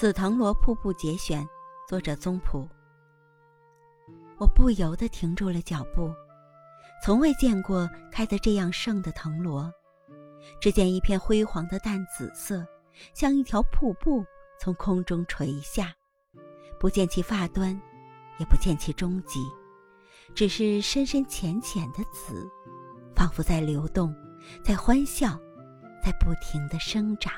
紫藤萝瀑布节选，作者宗璞。我不由得停住了脚步，从未见过开得这样盛的藤萝。只见一片辉煌的淡紫色，像一条瀑布从空中垂下，不见其发端，也不见其终极，只是深深浅浅的紫，仿佛在流动，在欢笑，在不停的生长。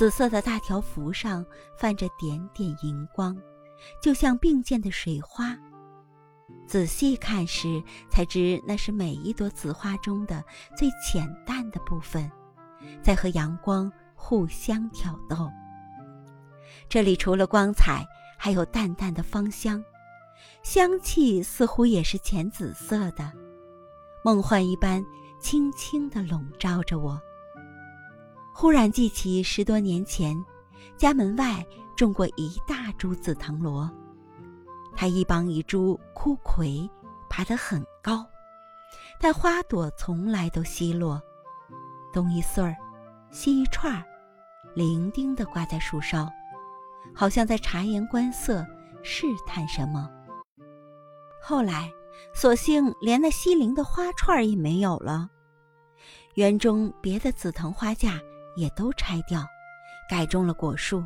紫色的大条幅上泛着点点银光，就像并溅的水花。仔细看时，才知那是每一朵紫花中的最浅淡的部分，在和阳光互相挑逗。这里除了光彩，还有淡淡的芳香，香气似乎也是浅紫色的，梦幻一般，轻轻地笼罩着我。忽然记起十多年前，家门外种过一大株紫藤萝，它一帮一株枯葵，爬得很高，但花朵从来都稀落，东一穗儿，西一串儿，伶仃地挂在树梢，好像在察言观色，试探什么。后来，索性连那稀灵的花串儿也没有了，园中别的紫藤花架。也都拆掉，改种了果树。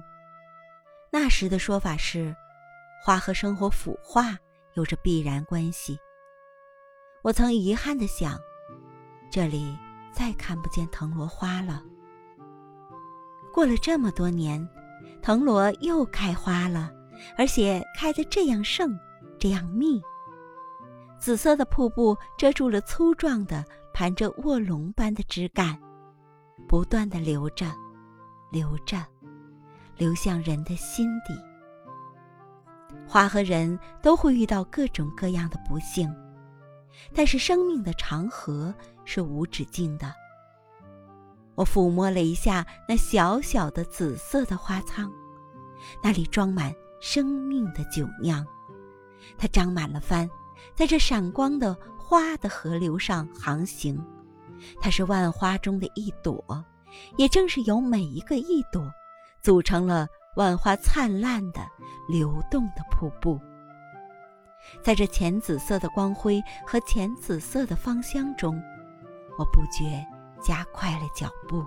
那时的说法是，花和生活腐化有着必然关系。我曾遗憾地想，这里再看不见藤萝花了。过了这么多年，藤萝又开花了，而且开得这样盛，这样密。紫色的瀑布遮住了粗壮的、盘着卧龙般的枝干。不断的流着，流着，流向人的心底。花和人都会遇到各种各样的不幸，但是生命的长河是无止境的。我抚摸了一下那小小的紫色的花舱，那里装满生命的酒酿，它长满了帆，在这闪光的花的河流上航行。它是万花中的一朵，也正是由每一个一朵，组成了万花灿烂的流动的瀑布。在这浅紫色的光辉和浅紫色的芳香中，我不觉加快了脚步。